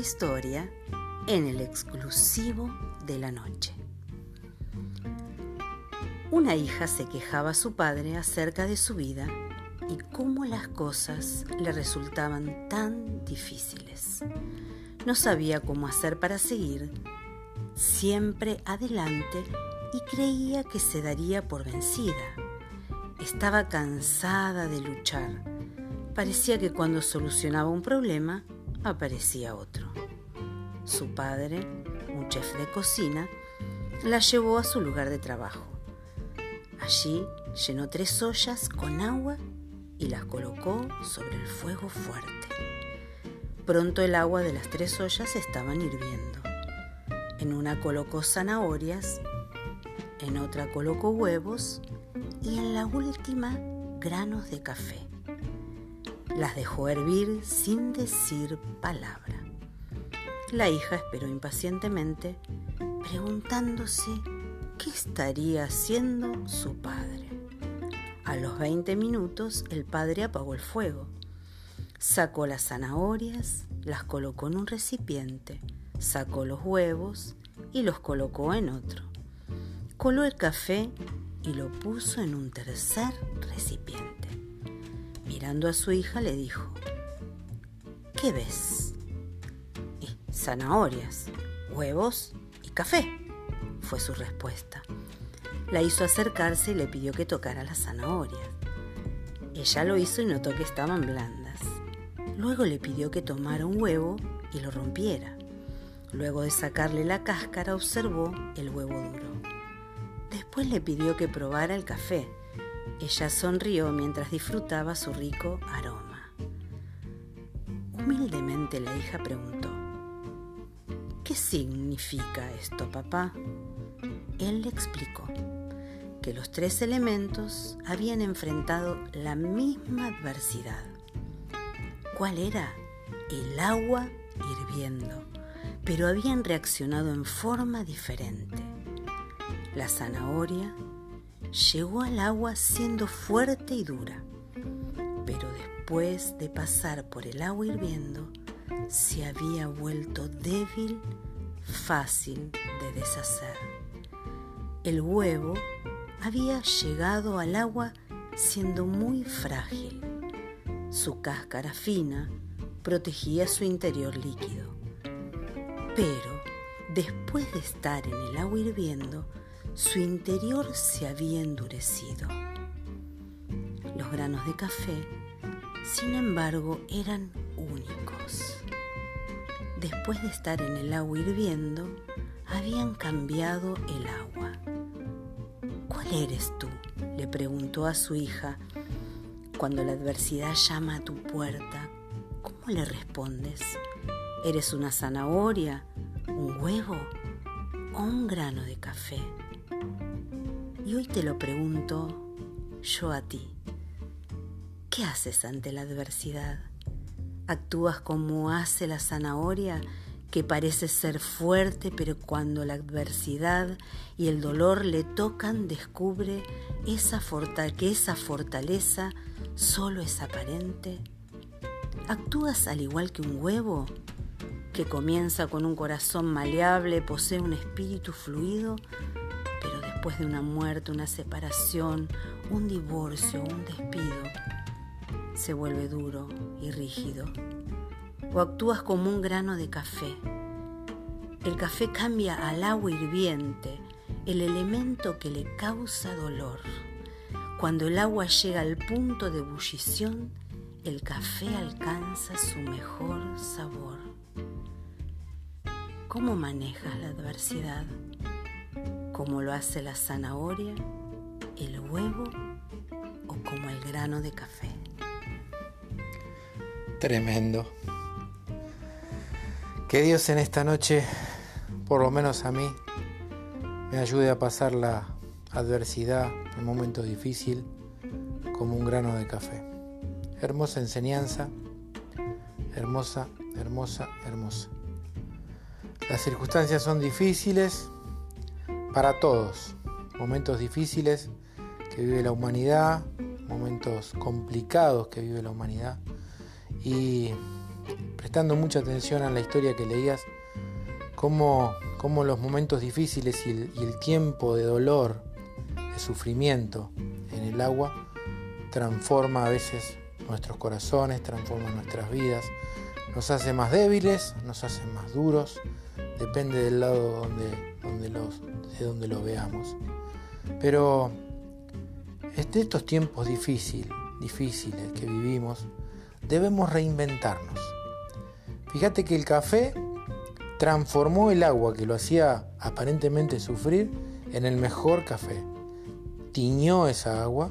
historia en el exclusivo de la noche. Una hija se quejaba a su padre acerca de su vida y cómo las cosas le resultaban tan difíciles. No sabía cómo hacer para seguir siempre adelante y creía que se daría por vencida. Estaba cansada de luchar. Parecía que cuando solucionaba un problema, aparecía otro. Su padre, un chef de cocina, la llevó a su lugar de trabajo. Allí llenó tres ollas con agua y las colocó sobre el fuego fuerte. Pronto el agua de las tres ollas estaban hirviendo. En una colocó zanahorias, en otra colocó huevos y en la última granos de café. Las dejó hervir sin decir palabra. La hija esperó impacientemente, preguntándose qué estaría haciendo su padre. A los 20 minutos el padre apagó el fuego, sacó las zanahorias, las colocó en un recipiente, sacó los huevos y los colocó en otro. Coló el café y lo puso en un tercer recipiente. Mirando a su hija le dijo, ¿qué ves? Zanahorias, huevos y café, fue su respuesta. La hizo acercarse y le pidió que tocara las zanahorias. Ella lo hizo y notó que estaban blandas. Luego le pidió que tomara un huevo y lo rompiera. Luego de sacarle la cáscara observó el huevo duro. Después le pidió que probara el café. Ella sonrió mientras disfrutaba su rico aroma. Humildemente la hija preguntó, ¿Qué significa esto, papá? Él le explicó que los tres elementos habían enfrentado la misma adversidad. ¿Cuál era? El agua hirviendo, pero habían reaccionado en forma diferente. La zanahoria llegó al agua siendo fuerte y dura, pero después de pasar por el agua hirviendo, se había vuelto débil, fácil de deshacer. El huevo había llegado al agua siendo muy frágil. Su cáscara fina protegía su interior líquido. Pero después de estar en el agua hirviendo, su interior se había endurecido. Los granos de café, sin embargo, eran únicos después de estar en el agua hirviendo, habían cambiado el agua. ¿Cuál eres tú? le preguntó a su hija. Cuando la adversidad llama a tu puerta, ¿cómo le respondes? ¿Eres una zanahoria, un huevo o un grano de café? Y hoy te lo pregunto yo a ti. ¿Qué haces ante la adversidad? Actúas como hace la zanahoria, que parece ser fuerte, pero cuando la adversidad y el dolor le tocan, descubre esa que esa fortaleza solo es aparente. ¿Actúas al igual que un huevo, que comienza con un corazón maleable, posee un espíritu fluido, pero después de una muerte, una separación, un divorcio, un despido, se vuelve duro y rígido. O actúas como un grano de café. El café cambia al agua hirviente, el elemento que le causa dolor. Cuando el agua llega al punto de ebullición, el café alcanza su mejor sabor. ¿Cómo manejas la adversidad? ¿Cómo lo hace la zanahoria, el huevo o como el grano de café? Tremendo. Que Dios en esta noche, por lo menos a mí, me ayude a pasar la adversidad, el momento difícil, como un grano de café. Hermosa enseñanza, hermosa, hermosa, hermosa. Las circunstancias son difíciles para todos, momentos difíciles que vive la humanidad, momentos complicados que vive la humanidad y prestando mucha atención a la historia que leías, cómo, cómo los momentos difíciles y el, tiempo de dolor, de sufrimiento en el agua, transforma a veces nuestros corazones, transforma nuestras vidas, nos hace más débiles, nos hace más duros, depende del lado donde, donde los, de donde lo veamos. Pero en estos tiempos difíciles, difíciles que vivimos, debemos reinventarnos. Fíjate que el café transformó el agua que lo hacía aparentemente sufrir en el mejor café. Tiñó esa agua,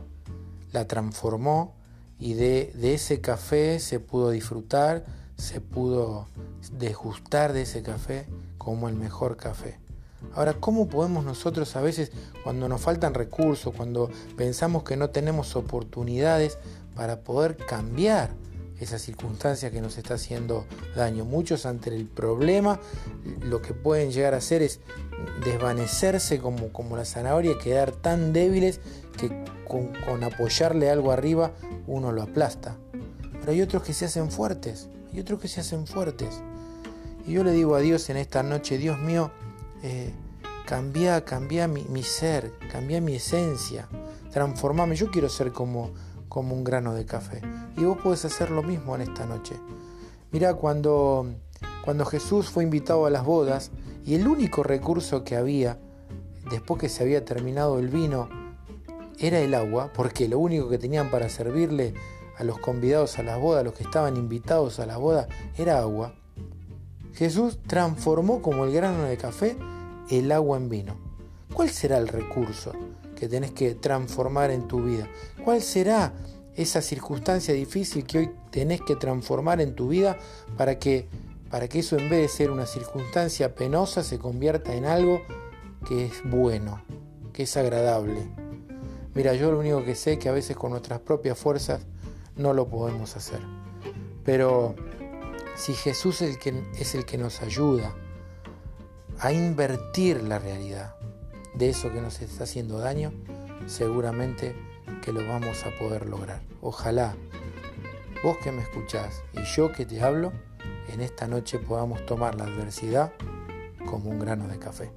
la transformó y de, de ese café se pudo disfrutar, se pudo degustar de ese café como el mejor café. Ahora, ¿cómo podemos nosotros a veces, cuando nos faltan recursos, cuando pensamos que no tenemos oportunidades para poder cambiar esa circunstancia que nos está haciendo daño? Muchos ante el problema lo que pueden llegar a hacer es desvanecerse como, como la zanahoria, quedar tan débiles que con, con apoyarle algo arriba uno lo aplasta. Pero hay otros que se hacen fuertes, hay otros que se hacen fuertes. Y yo le digo a Dios en esta noche, Dios mío, eh, cambia, cambia mi, mi, ser, cambia mi esencia, transformame. Yo quiero ser como, como un grano de café. Y vos podés hacer lo mismo en esta noche. Mira, cuando, cuando Jesús fue invitado a las bodas y el único recurso que había, después que se había terminado el vino, era el agua, porque lo único que tenían para servirle a los convidados a las bodas, a los que estaban invitados a la boda, era agua. Jesús transformó como el grano de café el agua en vino. ¿Cuál será el recurso que tenés que transformar en tu vida? ¿Cuál será esa circunstancia difícil que hoy tenés que transformar en tu vida para que, para que eso en vez de ser una circunstancia penosa se convierta en algo que es bueno, que es agradable? Mira, yo lo único que sé es que a veces con nuestras propias fuerzas no lo podemos hacer. Pero si Jesús es el que, es el que nos ayuda a invertir la realidad de eso que nos está haciendo daño, seguramente que lo vamos a poder lograr. Ojalá vos que me escuchás y yo que te hablo, en esta noche podamos tomar la adversidad como un grano de café.